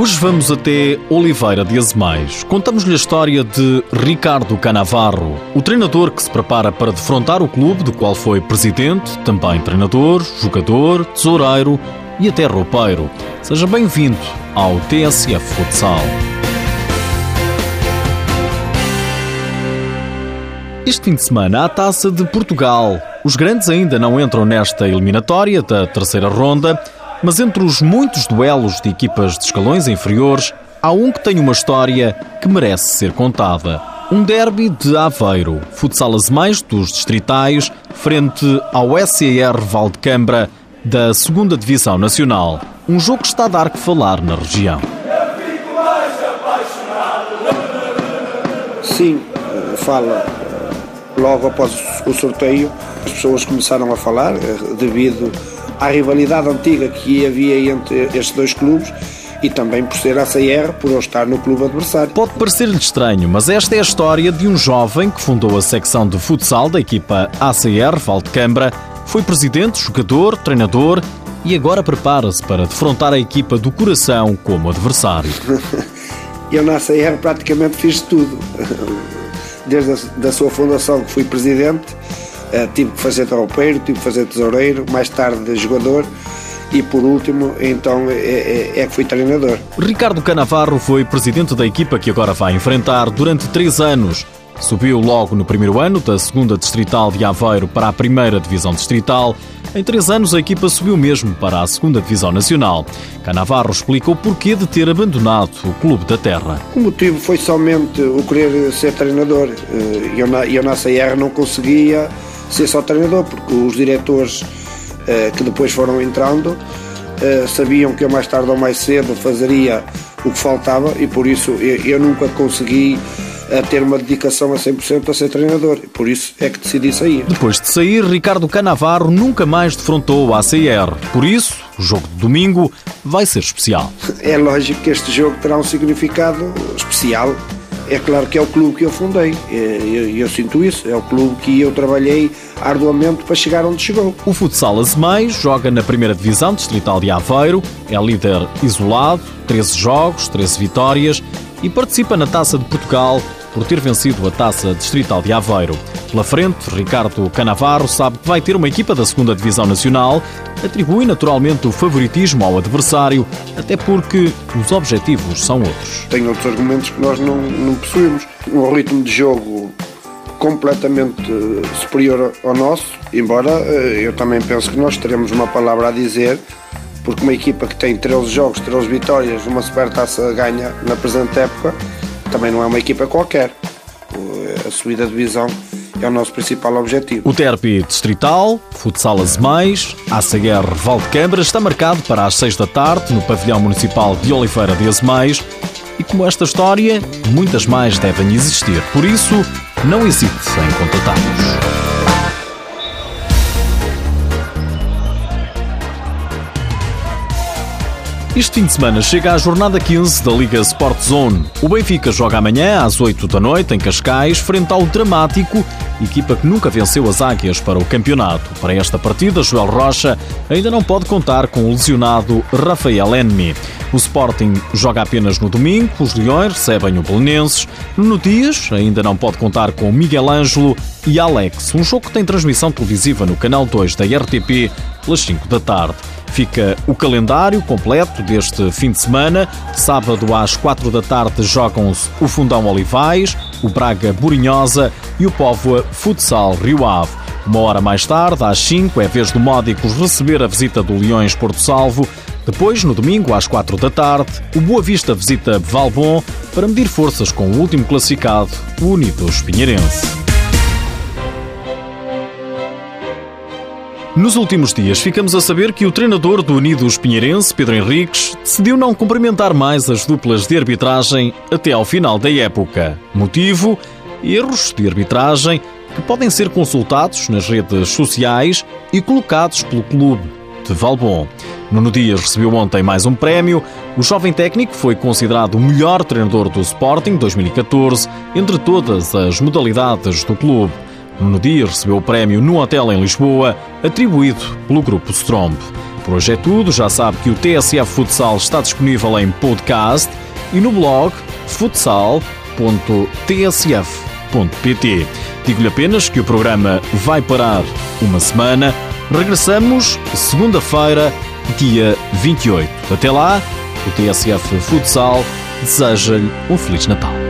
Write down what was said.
Hoje vamos até Oliveira de Azemais. Contamos-lhe a história de Ricardo Canavarro, o treinador que se prepara para defrontar o clube do qual foi presidente, também treinador, jogador, tesoureiro e até roupeiro. Seja bem-vindo ao TSF Futsal. Este fim de semana há a Taça de Portugal. Os grandes ainda não entram nesta eliminatória da terceira ronda mas entre os muitos duelos de equipas de escalões inferiores, há um que tem uma história que merece ser contada. Um derby de Aveiro, futsal mais dos distritais, frente ao SCR Valdecambra da 2 Divisão Nacional. Um jogo que está a dar que falar na região. Sim, fala. Logo após o sorteio, as pessoas começaram a falar eh, devido à rivalidade antiga que havia entre estes dois clubes e também por ser a CR, por eu estar no clube adversário. Pode parecer-lhe estranho, mas esta é a história de um jovem que fundou a secção de futsal da equipa ACR Valdecambra, foi presidente, jogador, treinador e agora prepara-se para defrontar a equipa do coração como adversário. eu na ACR praticamente fiz tudo. Desde a da sua fundação que fui presidente, Uh, tive que fazer tropeiro, tive que fazer tesoureiro, mais tarde jogador e por último, então, é, é, é, que fui treinador. Ricardo Canavarro foi presidente da equipa que agora vai enfrentar durante três anos. Subiu logo no primeiro ano da segunda distrital de Aveiro para a primeira divisão distrital. Em três anos, a equipa subiu mesmo para a segunda divisão nacional. Canavarro explica o porquê de ter abandonado o clube da terra. O motivo foi somente o querer ser treinador. Eh, eu na, eu na CR não conseguia ser só treinador, porque os diretores uh, que depois foram entrando uh, sabiam que eu mais tarde ou mais cedo fazeria o que faltava e por isso eu, eu nunca consegui a ter uma dedicação a 100% a ser treinador. Por isso é que decidi sair. Depois de sair, Ricardo Canavarro nunca mais defrontou a ACR. Por isso, o jogo de domingo vai ser especial. É lógico que este jogo terá um significado especial é claro que é o clube que eu fundei, é, eu, eu, sinto isso, é o clube que eu trabalhei arduamente para chegar onde chegou. O Futsal Azemais joga na primeira divisão distrital de Aveiro, é líder isolado, 13 jogos, 13 vitórias e participa na Taça de Portugal por ter vencido a Taça Distrital de Aveiro. Pela frente, Ricardo Canavarro sabe que vai ter uma equipa da 2 Divisão Nacional, atribui naturalmente o favoritismo ao adversário, até porque os objetivos são outros. Tem outros argumentos que nós não, não possuímos. Um ritmo de jogo completamente superior ao nosso, embora eh, eu também penso que nós teremos uma palavra a dizer porque uma equipa que tem 13 jogos, 13 vitórias, uma supertaça ganha na presente época, também não é uma equipa qualquer. A subida de divisão é o nosso principal objetivo. O derby distrital, futsal Azemais, ACR Valdecambra está marcado para as 6 da tarde no pavilhão municipal de Oliveira de Azemais e como esta história, muitas mais devem existir. Por isso, não hesite em contatar-nos. Este fim de semana chega a jornada 15 da Liga Sport Zone. O Benfica joga amanhã às 8 da noite em Cascais, frente ao Dramático, equipa que nunca venceu as Águias para o campeonato. Para esta partida, Joel Rocha ainda não pode contar com o lesionado Rafael Enmi. O Sporting joga apenas no domingo, os Leões recebem o Belenenses. No Dias ainda não pode contar com Miguel Ângelo e Alex, um jogo que tem transmissão televisiva no canal 2 da RTP pelas 5 da tarde. Fica o calendário completo deste fim de semana. Sábado às 4 da tarde jogam-se o Fundão Olivais, o Braga Burinhosa e o Póvoa Futsal Rio Ave. Uma hora mais tarde, às 5, é vez do Módicos receber a visita do Leões Porto Salvo. Depois, no domingo, às 4 da tarde, o Boa Vista visita Valbon para medir forças com o último classificado, o Unidos Pinheirense. Nos últimos dias, ficamos a saber que o treinador do Unidos Pinheirense, Pedro Henriques, decidiu não cumprimentar mais as duplas de arbitragem até ao final da época. Motivo? Erros de arbitragem que podem ser consultados nas redes sociais e colocados pelo clube de Valbon. Nuno Dias recebeu ontem mais um prémio. O jovem técnico foi considerado o melhor treinador do Sporting 2014 entre todas as modalidades do clube. No dia recebeu o prémio no hotel em Lisboa, atribuído pelo Grupo Strombe. Por hoje é tudo, já sabe que o TSF Futsal está disponível em podcast e no blog futsal.tsf.pt. Digo-lhe apenas que o programa vai parar uma semana. Regressamos segunda-feira, dia 28. Até lá, o TSF Futsal deseja-lhe um Feliz Natal.